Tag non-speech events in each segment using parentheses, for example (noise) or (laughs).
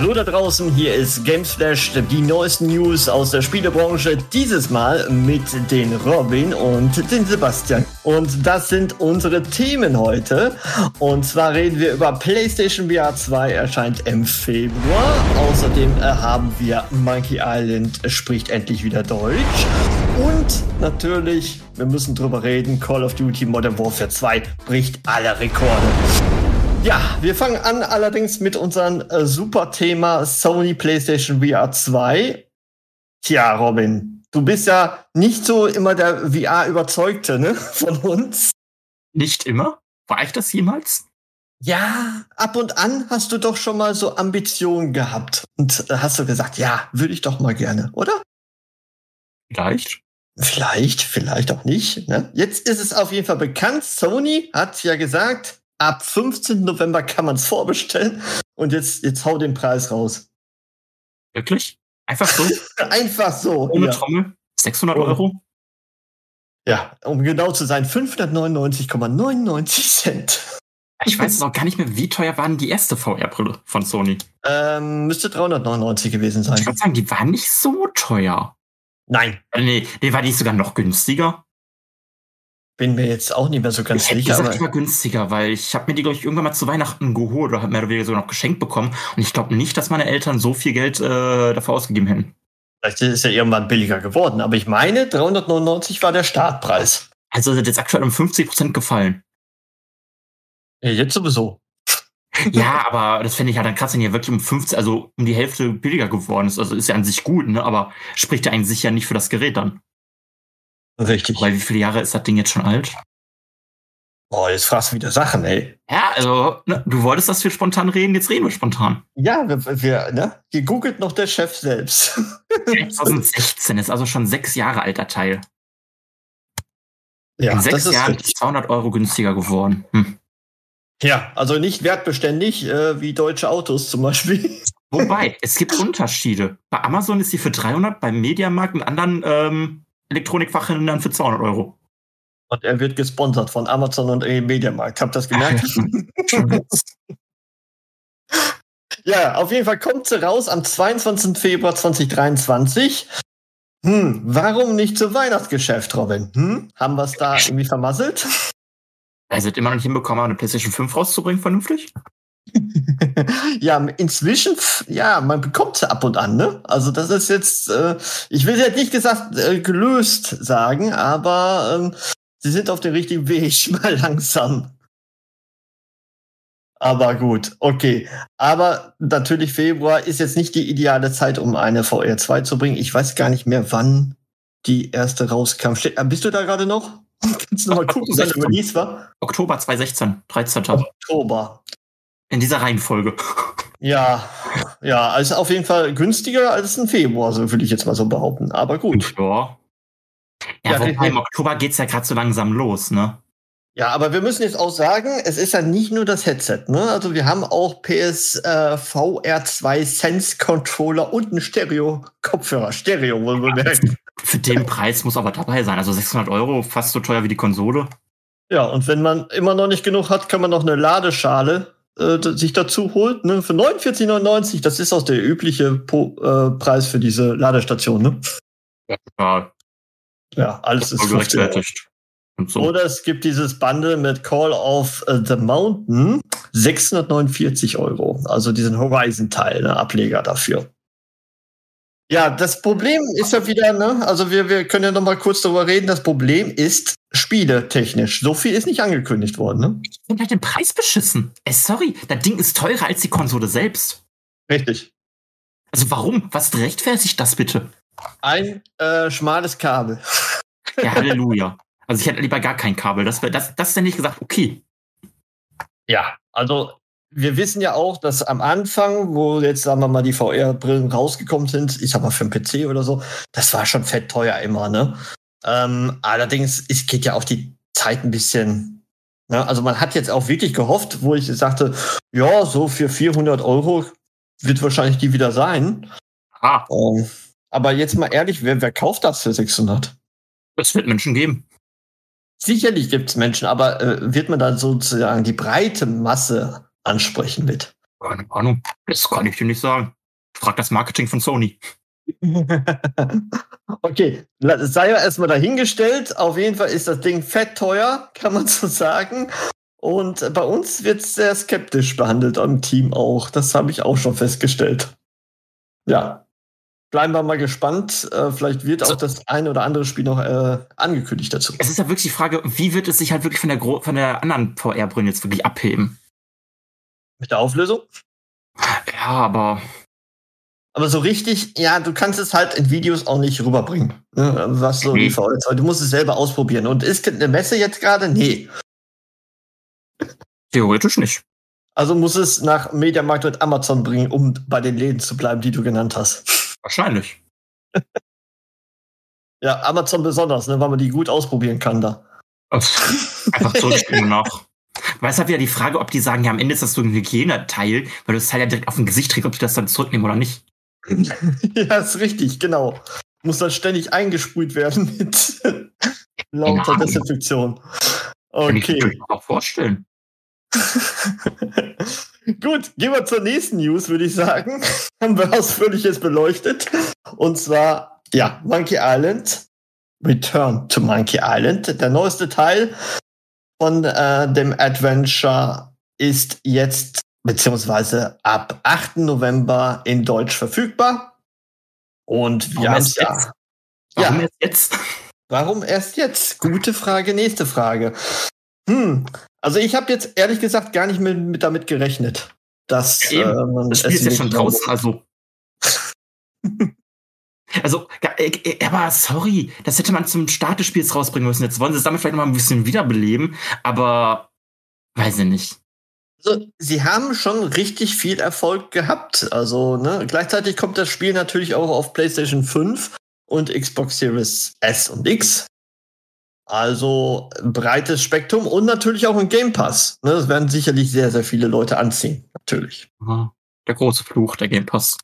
Hallo da draußen, hier ist Gamesflash, die neuesten News aus der Spielebranche. Dieses Mal mit den Robin und den Sebastian. Und das sind unsere Themen heute. Und zwar reden wir über PlayStation VR 2, erscheint im Februar. Außerdem äh, haben wir Monkey Island spricht endlich wieder Deutsch. Und natürlich, wir müssen drüber reden, Call of Duty Modern Warfare 2 bricht alle Rekorde. Ja, wir fangen an allerdings mit unserem äh, super Thema Sony PlayStation VR 2. Tja, Robin, du bist ja nicht so immer der VR-Überzeugte ne, (laughs) von uns. Nicht immer? War ich das jemals? Ja, ab und an hast du doch schon mal so Ambitionen gehabt. Und äh, hast du gesagt, ja, würde ich doch mal gerne, oder? Vielleicht. Vielleicht, vielleicht auch nicht. Ne? Jetzt ist es auf jeden Fall bekannt. Sony hat ja gesagt, ab 15. November kann man es vorbestellen. Und jetzt, jetzt hau den Preis raus. Wirklich? Einfach so? (laughs) Einfach so. Ohne ja. Trommel? 600 Oh. Euro? ja, um genau zu sein, 599,99 Cent. Ich weiß noch gar nicht mehr, wie teuer war denn die erste VR-Brille von Sony? Ähm, müsste 399 gewesen Ich sein. würde sagen, die war nicht so teuer. Nein, Äh, Nee, nee, war die sogar noch günstiger? Bin mir jetzt auch nicht mehr so ganz ich sicher. gesagt, Aber war günstiger, weil ich habe mir die, glaube ich, irgendwann mal zu Weihnachten geholt oder hab mehr oder weniger sogar noch geschenkt bekommen. Und ich glaube nicht, dass meine Eltern so viel Geld äh, dafür ausgegeben hätten. vielleicht ist ja irgendwann billiger geworden. Aber ich meine, 399 war der Startpreis. Also sind jetzt aktuell um 50% gefallen. Ja, jetzt sowieso. Ja, aber das fände ich ja dann krass, wenn hier wirklich um 50, also um die Hälfte billiger geworden ist. Also ist ja an sich gut, ne? Aber spricht ja eigentlich sicher nicht für das Gerät dann. Richtig. Weil wie viele Jahre ist das Ding jetzt schon alt? Boah, jetzt fragst du wieder Sachen, ey. Ja, also, ne, du wolltest, dass wir spontan reden, jetzt reden wir spontan. Ja, wir, wir ne? Hier googelt noch der Chef selbst. 2016 ist also schon sechs Jahre alter Teil. ja, In sechs das ist Jahren ist 200 Euro günstiger geworden. Hm. Ja, also nicht wertbeständig, äh, wie deutsche Autos zum Beispiel. Wobei, es gibt Unterschiede. Bei Amazon ist sie für 300, beim Mediamarkt und anderen ähm, Elektronikfachhändlern für 200 Euro. Und er wird gesponsert von Amazon und äh, Mediamarkt. Habt ihr das gemerkt? (laughs) (laughs) ja, auf jeden Fall kommt sie raus am 22. Februar 2023. Hm, warum nicht zum Weihnachtsgeschäft, Robin? Hm? Haben wir es da irgendwie vermasselt? Also immer noch nicht hinbekommen, eine PlayStation 5 rauszubringen, vernünftig? (laughs) ja, inzwischen, ja, man bekommt sie ab und an, ne? Also das ist jetzt, äh, ich will jetzt nicht gesagt äh, gelöst sagen, aber ähm, sie sind auf dem richtigen Weg, (laughs) mal langsam. Aber gut, okay. Aber natürlich Februar ist jetzt nicht die ideale Zeit, um eine VR 2 zu bringen. Ich weiß gar nicht mehr, wann die erste rauskam. Äh, Bist du da gerade noch? (laughs) Kannst du noch mal gucken, wann der Release war? Oktober 2016, 13. Oktober. In dieser Reihenfolge. Ja, ja, also auf jeden Fall günstiger als im Februar, so würde ich jetzt mal so behaupten. Aber gut. Ja. Ja, Ja, wobei im Oktober geht's ja gerade so langsam los, ne? Ja, aber wir müssen jetzt auch sagen, es ist ja nicht nur das Headset, ne? Also wir haben auch PS äh, VR2 Sense Controller und einen Stereo Kopfhörer, Stereo wohl bemerkt. Für den Preis muss aber dabei sein. Also 600 Euro, fast so teuer wie die Konsole. Ja, und wenn man immer noch nicht genug hat, kann man noch eine Ladeschale äh, sich dazu holen, ne? Für 49,99. Das ist auch der übliche po äh, Preis für diese Ladestation, ne? Ja, Ja, alles ist voll 15 Euro. gerechtfertigt. So. Oder es gibt dieses Bundle mit Call of äh, the Mountain, 649 Euro. Also diesen Horizon-Teil, ne, Ableger dafür. Ja, das Problem ist ja wieder, ne, also wir, wir können ja noch mal kurz darüber reden. Das Problem ist spieletechnisch. So viel ist nicht angekündigt worden, ne? Ich finde halt den Preis beschissen. Ey, sorry, das Ding ist teurer als die Konsole selbst. Richtig. Also warum? Was rechtfertigt das bitte? Ein äh, schmales Kabel. Ja, Halleluja. Also ich hätte lieber gar kein Kabel. Das wäre das, das ist ja nicht gesagt, okay. Ja, also wir wissen ja auch, dass am Anfang, wo jetzt, sagen wir mal, die VR-Brillen rausgekommen sind, ich sag mal für einen PC oder so, das war schon fett teuer immer, ne? Ähm, allerdings, es geht ja auch die Zeit ein bisschen. Ne? Also man hat jetzt auch wirklich gehofft, wo ich sagte, ja, so für 400 Euro wird wahrscheinlich die wieder sein. Ah, Ähm, aber jetzt mal ehrlich, wer, wer kauft das für 600? es wird Menschen geben. Sicherlich gibt's Menschen, aber äh, wird man dann sozusagen die breite Masse ansprechen mit? Keine Ahnung. Das kann ich dir nicht sagen. Frag das Marketing von Sony. (laughs) okay, sei ja erstmal dahingestellt. Auf jeden Fall ist das Ding fett teuer, kann man so sagen. Und bei uns wird sehr skeptisch behandelt am Team auch. Das habe ich auch schon festgestellt. Ja. Bleiben wir mal gespannt. Äh, vielleicht wird auch das eine oder andere Spiel noch äh, angekündigt dazu. Es ist ja wirklich die Frage, wie wird es sich halt wirklich von der, Gro von der anderen VR-Brille jetzt wirklich abheben? Mit der Auflösung? Ja, aber Aber so richtig, ja, du kannst es halt in Videos auch nicht rüberbringen. Ne? Was so die Mhm. VR2. Du musst es selber ausprobieren. Und ist eine Messe jetzt gerade? Nee. theoretisch nicht. Also muss es nach Mediamarkt und Amazon bringen, um bei den Läden zu bleiben, die du genannt hast. Wahrscheinlich. (laughs) Ja, Amazon besonders, ne, weil man die gut ausprobieren kann da. Einfach zurückspringen (laughs) nach. Weil es halt wieder die Frage, ob die sagen, ja, am Ende ist das so ein Hygieneteil, weil du das Teil ja direkt auf dem Gesicht trägst, ob die das dann zurücknehmen oder nicht. (laughs) ja, ist richtig, genau. Muss dann ständig eingesprüht werden (laughs) mit lauter. Desinfektion. Kann ich Okay. mir auch vorstellen. (laughs) Gut, gehen wir zur nächsten News, würde ich sagen. Haben wir ausführliches beleuchtet. Und zwar, ja, Monkey Island. Return to Monkey Island. Der neueste Teil von äh, dem Adventure ist jetzt beziehungsweise ab 8. November in Deutsch verfügbar. Und wir haben erst ja. jetzt? Warum Ja. erst jetzt? Warum erst jetzt? Gute Frage, nächste Frage. Hm, also ich habe jetzt ehrlich gesagt gar nicht mit, mit damit gerechnet, dass Ja, eben. äh, Das Spiel ist ja schon draußen, also. (laughs) Also, äh, äh, aber sorry, das hätte man zum Start des Spiels rausbringen müssen. Jetzt wollen sie es damit vielleicht noch mal ein bisschen wiederbeleben, aber weiß ich nicht. Also, sie haben schon richtig viel Erfolg gehabt. Also, ne, gleichzeitig kommt das Spiel natürlich auch auf PlayStation 5 und Xbox Series S und X. Also breites Spektrum und natürlich auch ein Game Pass. Ne, das werden sicherlich sehr, sehr viele Leute anziehen. Natürlich. Der große Fluch, der Game Pass.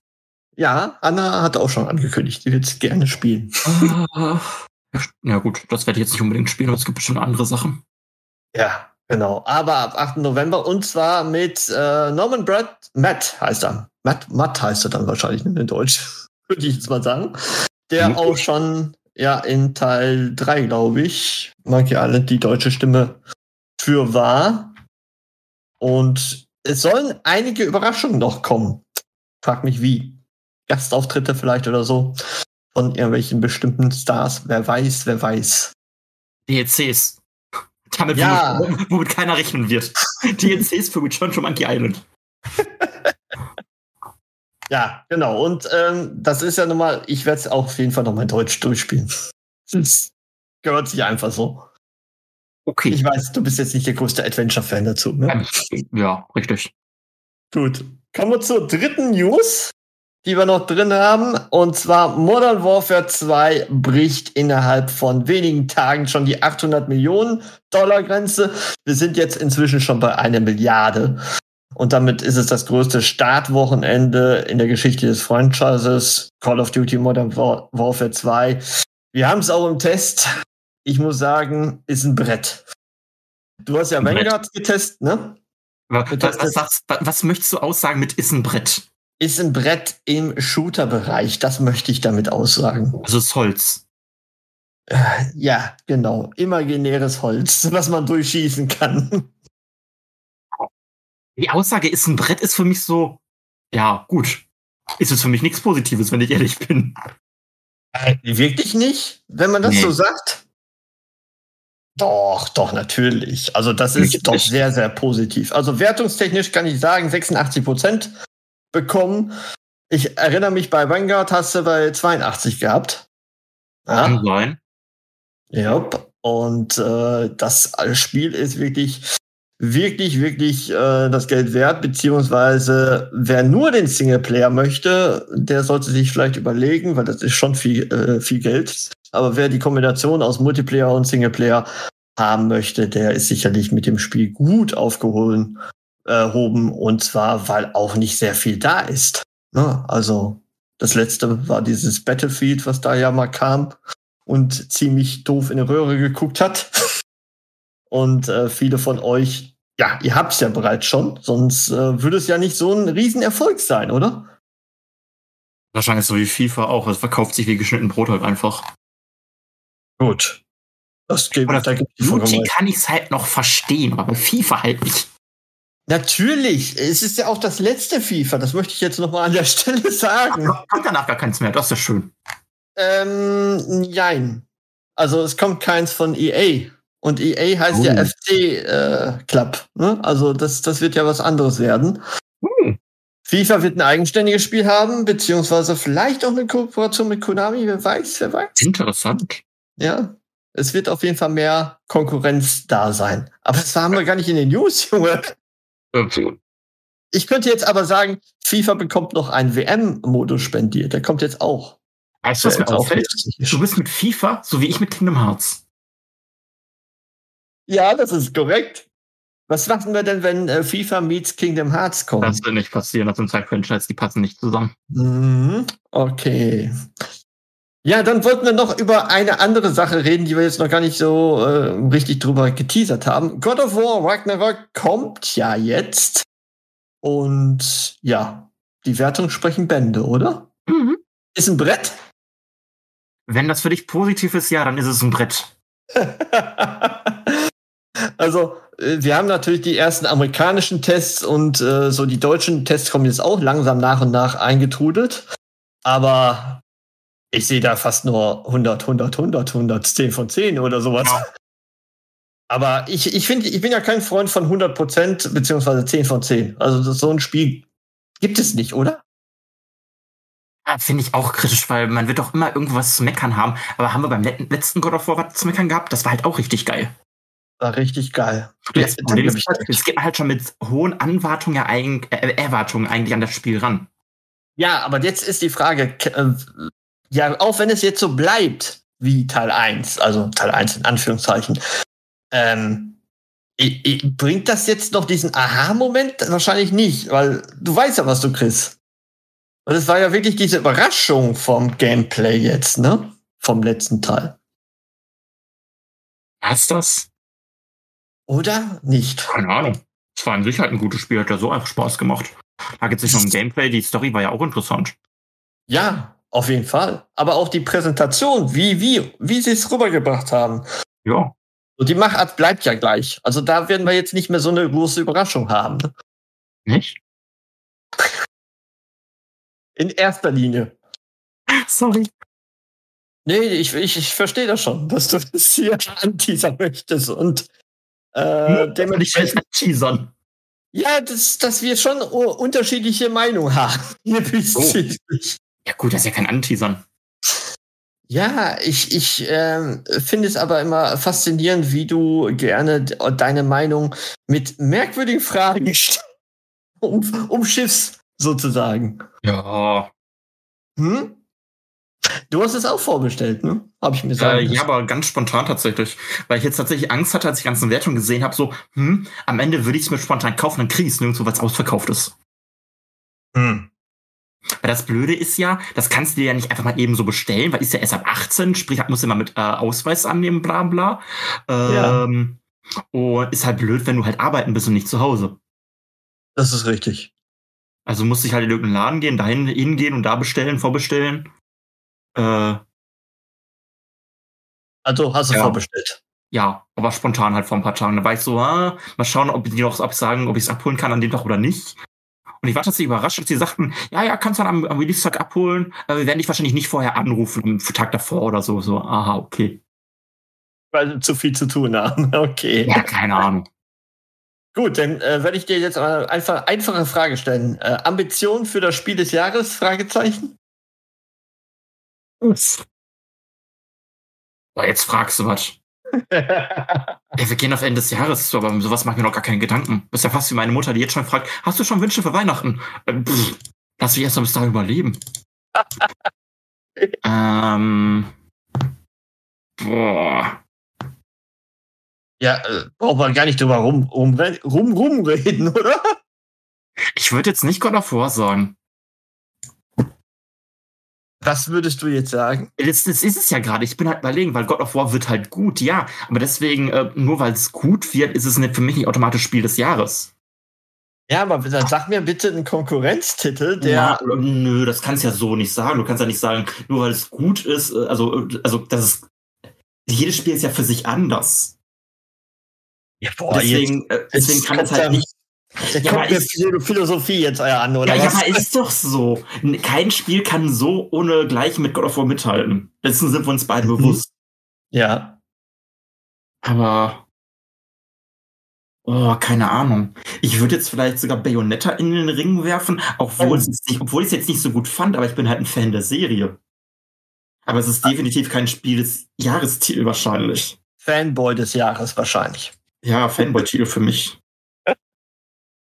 Ja, Anna hat auch schon angekündigt, die wird gerne spielen. ja gut, das werde ich jetzt nicht unbedingt spielen, aber es gibt bestimmt andere Sachen. Ja, genau. Aber ab 8. November und zwar mit äh, Norman Brad, Matt heißt er. Matt, Matt heißt er dann wahrscheinlich in Deutsch, (laughs) würde ich jetzt mal sagen. Der Mhm. auch schon ja in Teil 3, glaube ich, Monkey Island die deutsche Stimme für war. Und es sollen einige Überraschungen noch kommen. Frag mich wie. Gastauftritte vielleicht oder so. Von irgendwelchen bestimmten Stars. Wer weiß, wer weiß. DLCs. Damit, Ja. womit, womit keiner rechnen wird. (laughs) DLCs für Return to Monkey Island. (laughs) Ja, genau. Und ähm, das ist ja nochmal, ich werde es auch auf jeden Fall noch mal in Deutsch durchspielen. (laughs) Das gehört sich einfach so. Okay. Ich weiß, du bist jetzt nicht der größte Adventure-Fan dazu. Ne? Ja, richtig. Gut. Kommen wir zur dritten News, die wir noch drin haben. Und zwar Modern Warfare 2 bricht innerhalb von wenigen Tagen schon die 800 Millionen Dollar Grenze. Wir sind jetzt inzwischen schon bei einer Milliarde. Und damit ist es das größte Startwochenende in der Geschichte des Franchises. Call of Duty Modern War Warfare 2. Wir haben es auch im Test. Ich muss sagen, ist ein Brett. Du hast ja. Vanguard getestet, ne? Was, was, was, was möchtest du aussagen mit ist ein Brett? Ist ein Brett im Shooter-Bereich. Das möchte ich damit aussagen. Also ist Holz. Äh, Ja, genau. Imaginäres Holz, (laughs) was man durchschießen kann. Die Aussage ist ein Brett ist für mich so, ja, gut. Ist es für mich nichts Positives, wenn ich ehrlich bin. Äh, Wirklich nicht, wenn man das Nee. so sagt? Doch, doch, natürlich. Also das ist doch sehr, sehr positiv. Also wertungstechnisch kann ich sagen, 86 Prozent bekommen. Ich erinnere mich, bei Vanguard hast du bei 82 gehabt. Ja. Kann sein. Ja, und äh, das Spiel ist wirklich, wirklich, wirklich äh, das Geld wert, beziehungsweise wer nur den Singleplayer möchte, der sollte sich vielleicht überlegen, weil das ist schon viel, äh, viel Geld. Aber wer die Kombination aus Multiplayer und Singleplayer haben möchte, der ist sicherlich mit dem Spiel gut aufgehoben. Äh, hoben, und zwar, weil auch nicht sehr viel da ist. Ne? Also das letzte war dieses Battlefield, was da ja mal kam und ziemlich doof in die Röhre geguckt hat. (laughs) Und äh, viele von euch, ja, ihr habt's ja bereits schon, sonst äh, würde es ja nicht so ein Riesenerfolg sein, oder? Wahrscheinlich so wie FIFA auch. Es verkauft sich wie geschnitten Brot halt einfach. Gut. Das geht Oder vollkommen recht. kann ich es halt noch verstehen, aber bei FIFA halt nicht. Natürlich, es ist ja auch das letzte FIFA, das möchte ich jetzt noch mal an der (laughs) Stelle sagen. Kommt danach gar keins mehr, das ist ja schön. Ähm, nein. Also es kommt keins von EA. Und EA heißt ja Oh. FC äh, Club. Ne? Also das, das wird ja was anderes werden. Hm. FIFA wird ein eigenständiges Spiel haben, beziehungsweise vielleicht auch eine Kooperation mit Konami, wer weiß, wer weiß. Interessant. Ja. Es wird auf jeden Fall mehr Konkurrenz da sein. Aber das haben wir gar nicht in den News, Junge. Äh, Ich könnte jetzt aber sagen, FIFA bekommt noch einen WM-Modus spendiert. Der kommt jetzt auch. Weißt du, was mir auffällt? Du bist mit FIFA, so wie ich mit Kingdom Hearts. Ja, das ist korrekt. Was machen wir denn, wenn äh, FIFA meets Kingdom Hearts kommt? Das wird nicht passieren, das sind zwei Franchise, die passen nicht zusammen. Mhm. Okay. Ja, dann wollten wir noch über eine andere Sache reden, die wir jetzt noch gar nicht so äh, richtig drüber geteasert haben. God of War Ragnarok kommt ja jetzt. Und ja, die Wertungen sprechen Bände, oder? Ist ein Brett. Wenn das für dich positiv ist, ja, dann ist es ein Brett. (laughs) also, äh, wir haben natürlich die ersten amerikanischen Tests und äh, so die deutschen Tests kommen jetzt auch langsam nach und nach eingetrudelt. Aber ich sehe da fast nur 100, 100, 100, 100, 10 von 10 oder sowas. Ja. Aber ich, ich finde, ich bin ja kein Freund von 100 Prozent beziehungsweise 10 von 10. Also das, so ein Spiel gibt es nicht, oder? Ja, Finde ich auch kritisch, weil man wird doch immer irgendwas zu meckern haben. Aber haben wir beim let- letzten God of War was zu meckern gehabt? Das war halt auch richtig geil. War richtig geil. Das Ja, Problem ist, halt, es geht halt schon mit hohen Anwartungen ja eig äh, Erwartungen eigentlich an das Spiel ran. Ja, aber jetzt ist die Frage, äh, ja, auch wenn es jetzt so bleibt wie Teil 1, also Teil 1 in Anführungszeichen, ähm, bringt das jetzt noch diesen Aha-Moment? Wahrscheinlich nicht, weil du weißt ja, was du kriegst. Und es war ja wirklich diese Überraschung vom Gameplay jetzt, ne? Vom letzten Teil. Was das? Oder nicht? Keine Ahnung. Es war an sich halt ein gutes Spiel, hat ja so einfach Spaß gemacht. Da geht es nicht nur um Gameplay, die Story war ja auch interessant. Ja, auf jeden Fall. Aber auch die Präsentation, wie, wie, wie sie es rübergebracht haben. Ja. Und die Machart bleibt ja gleich. Also da werden wir jetzt nicht mehr so eine große Überraschung haben. Nicht? In erster Linie. (laughs) Sorry. Nee, ich, ich, ich verstehe das schon, dass du das hier (laughs) anteasern möchtest. Und äh, Ich dementsprechend, ja, dass, dass wir schon unterschiedliche Meinungen (laughs) haben. Hier bezüglich. Ja gut, das ist ja kein Anteasern. Ja, ich, ich ähm, finde es aber immer faszinierend, wie du gerne deine Meinung mit merkwürdigen Fragen (laughs) stellst. Um, um Schiffs sozusagen. Ja. Hm? Du hast es auch vorbestellt, ne? Habe ich mir sagen Äh, ja, aber ganz spontan tatsächlich. Weil ich jetzt tatsächlich Angst hatte, als ich die ganzen Wertungen gesehen habe, so, hm, am Ende würde ich es mir spontan kaufen, dann kriege ich es nirgendwo, weil es ausverkauft ist. Hm. Weil das Blöde ist ja, das kannst du dir ja nicht einfach mal eben so bestellen, weil ist ja erst ab 18, sprich, musst du immer mit äh, Ausweis annehmen, bla bla. Ähm, Und ist halt blöd, wenn du halt arbeiten bist und nicht zu Hause. Das ist richtig. Also musste ich halt in irgendeinen Laden gehen, dahin hingehen und da bestellen, vorbestellen. Äh, Also hast du Ja. vorbestellt. ja, aber spontan halt vor ein paar Tagen. Da war ich so, ah, mal schauen, ob die noch ob sagen, ob ich es abholen kann an dem Tag oder nicht. Und ich war tatsächlich überrascht, als sie sagten, ja, ja, kannst du dann am, am Release-Tag abholen. Aber wir werden dich wahrscheinlich nicht vorher anrufen, am Tag davor oder so. So, aha, okay. Weil sie zu viel zu tun haben. (laughs) Okay. Ja, keine Ahnung. Gut, dann äh, werde ich dir jetzt mal einfach einfache Frage stellen. Äh, Ambition für das Spiel des Jahres? Fragezeichen. So, jetzt fragst du was. (laughs) Ja, wir gehen auf Ende des Jahres zu, aber sowas mache ich mir noch gar keine Gedanken. Das ist ja fast wie meine Mutter, die jetzt schon fragt, hast du schon Wünsche für Weihnachten? Ähm, pff, lass mich erst mal bis dahin überleben. (laughs) ähm, boah. Ja, äh, braucht man gar nicht drüber rum, rum, rum, rumreden, (laughs) oder? Ich würde jetzt nicht God of War sagen. Was würdest du jetzt sagen? Das, das ist es ja gerade. Ich bin halt überlegen, weil God of War wird halt gut, ja. Aber deswegen, äh, nur weil es gut wird, ist es nicht für mich nicht automatisch Spiel des Jahres. Ja, aber dann sag mir bitte einen Konkurrenztitel, der. Ja, nö, das kannst du ja so nicht sagen. Du kannst ja nicht sagen, nur weil es gut ist, äh, also, äh, also das ist. Jedes Spiel ist ja für sich anders. Ja, boah, deswegen, äh, deswegen jetzt kann es halt nicht. Da Ja, kommt mir Philosophie jetzt euer an, oder Ja, ja, was? aber ist doch so. Kein Spiel kann so ohne gleich mit God of War mithalten. Dessen sind wir uns beide Mhm. bewusst. ja. Aber. Oh, keine Ahnung. Ich würde jetzt vielleicht sogar Bayonetta in den Ring werfen, obwohl, Oh. ich es jetzt nicht so gut fand, aber ich bin halt ein Fan der Serie. Aber es ist definitiv kein Spiel des Jahrestitel wahrscheinlich. Fanboy des Jahres wahrscheinlich. Ja, Fanboy-Titel für mich.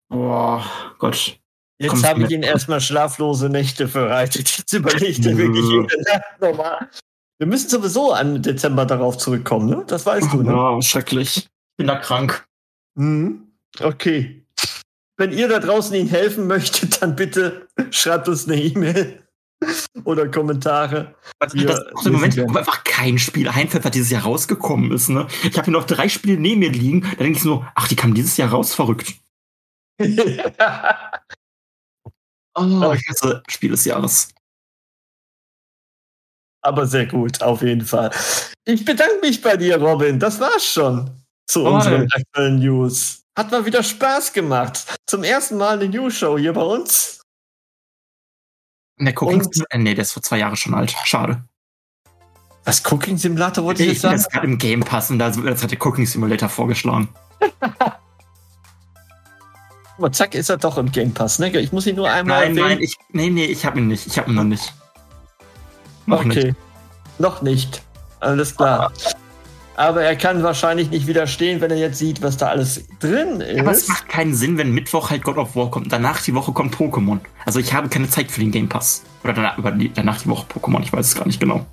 Boah, Gott. Jetzt habe ich. Ihnen erstmal schlaflose Nächte bereitet. Jetzt überlegt er Nö. wirklich jede (laughs) Nacht nochmal. Wir müssen sowieso am Dezember darauf zurückkommen, ne? Das weißt du, ne? Oh, schrecklich. Ich bin da krank. Mhm. Okay. Wenn ihr da draußen Ihnen helfen möchtet, dann bitte schreibt uns eine E-Mail (laughs) oder Kommentare. Also, das ist auch im Moment wo einfach kein Spiel einfällt, was dieses Jahr rausgekommen ist. Ne? Ich habe hier noch drei Spiele neben mir liegen. Da denke ich so, ach, die kamen dieses Jahr raus, verrückt. Oh, ich hasse Spiel des Jahres. Aber sehr gut, auf jeden Fall. Ich bedanke mich bei dir, Robin. Das war's schon zu Toll. unseren aktuellen News. Hat mal wieder Spaß gemacht. Zum ersten Mal eine News-Show hier bei uns. Der Cooking Und- äh, nee, der ist vor zwei Jahren schon alt. Schade. Was Cooking Simulator wollte ich Ich jetzt sagen? jetzt gerade im Game Pass und da das hat der Cooking Simulator vorgeschlagen. (laughs) Aber zack, ist er doch im Game Pass, ne? Ich muss ihn nur einmal Nein, nein, erwähnen. ich, nee, nee, ich habe ihn nicht. Ich habe ihn noch nicht. Noch okay. nicht. Noch nicht. Alles klar. Aber er kann wahrscheinlich nicht widerstehen, wenn er jetzt sieht, was da alles drin ist. Aber es macht keinen Sinn, wenn Mittwoch halt God of War kommt. Danach die Woche kommt Pokémon. Also ich habe keine Zeit für den Game Pass. Oder danach, über die, danach die Woche Pokémon. Ich weiß es gar nicht genau.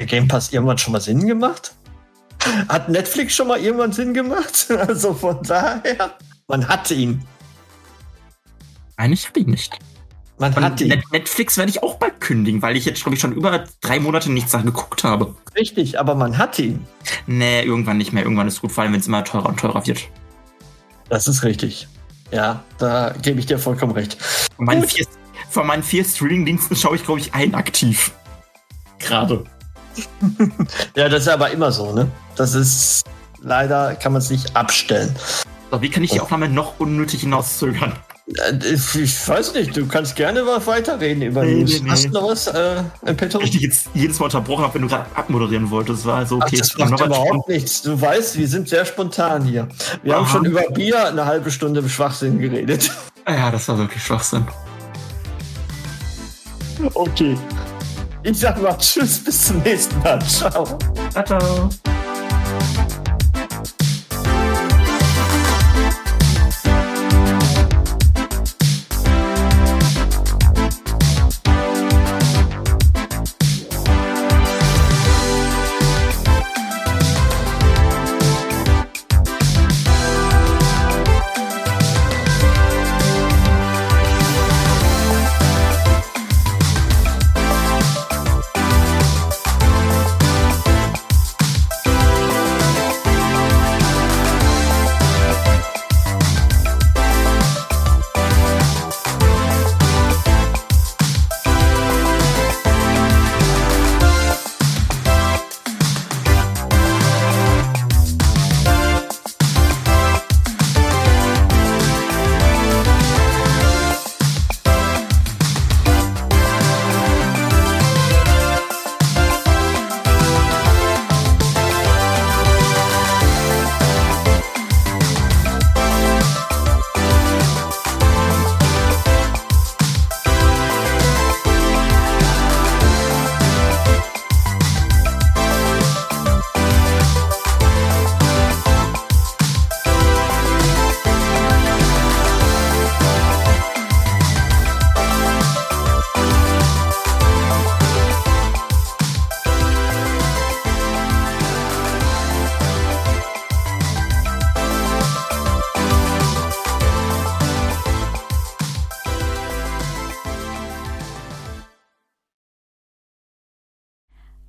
der Game Pass irgendwann schon mal Sinn gemacht? Hat Netflix schon mal irgendwann Sinn gemacht? (laughs) Also von daher, man hat ihn. Nein, ich habe ihn nicht. Man hat ihn. Net Netflix werde ich auch bald kündigen, weil ich jetzt, glaube ich, schon über drei Monate nichts geguckt habe. Richtig, aber man hat ihn. Nee, irgendwann nicht mehr. Irgendwann ist gut, vor allem wenn es immer teurer und teurer wird. Das ist richtig. Ja, da gebe ich dir vollkommen recht. Von meinen vier, von meinen vier Streaming-Diensten schaue ich, glaube ich, einen aktiv. Gerade. (laughs) Ja, das ist aber immer so, ne? Das ist leider kann man es nicht abstellen. So, wie kann ich die. Aufnahme noch unnötig hinauszögern? Äh, Ich weiß nicht, du kannst gerne was weiterreden über Nee, News. nee, nee. Hast du noch was äh, im Petto? Ich dich jetzt jedes Mal unterbrochen habe, wenn du gerade abmoderieren wolltest. War also Ach, okay. das es war macht überhaupt nichts. Du weißt, wir sind sehr spontan hier. Wir haben Aha. schon über Bier eine halbe Stunde im Schwachsinn geredet. Ja, das war wirklich Schwachsinn. Okay. Ich sag mal Tschüss, bis zum nächsten Mal. Ciao. Ciao, ciao.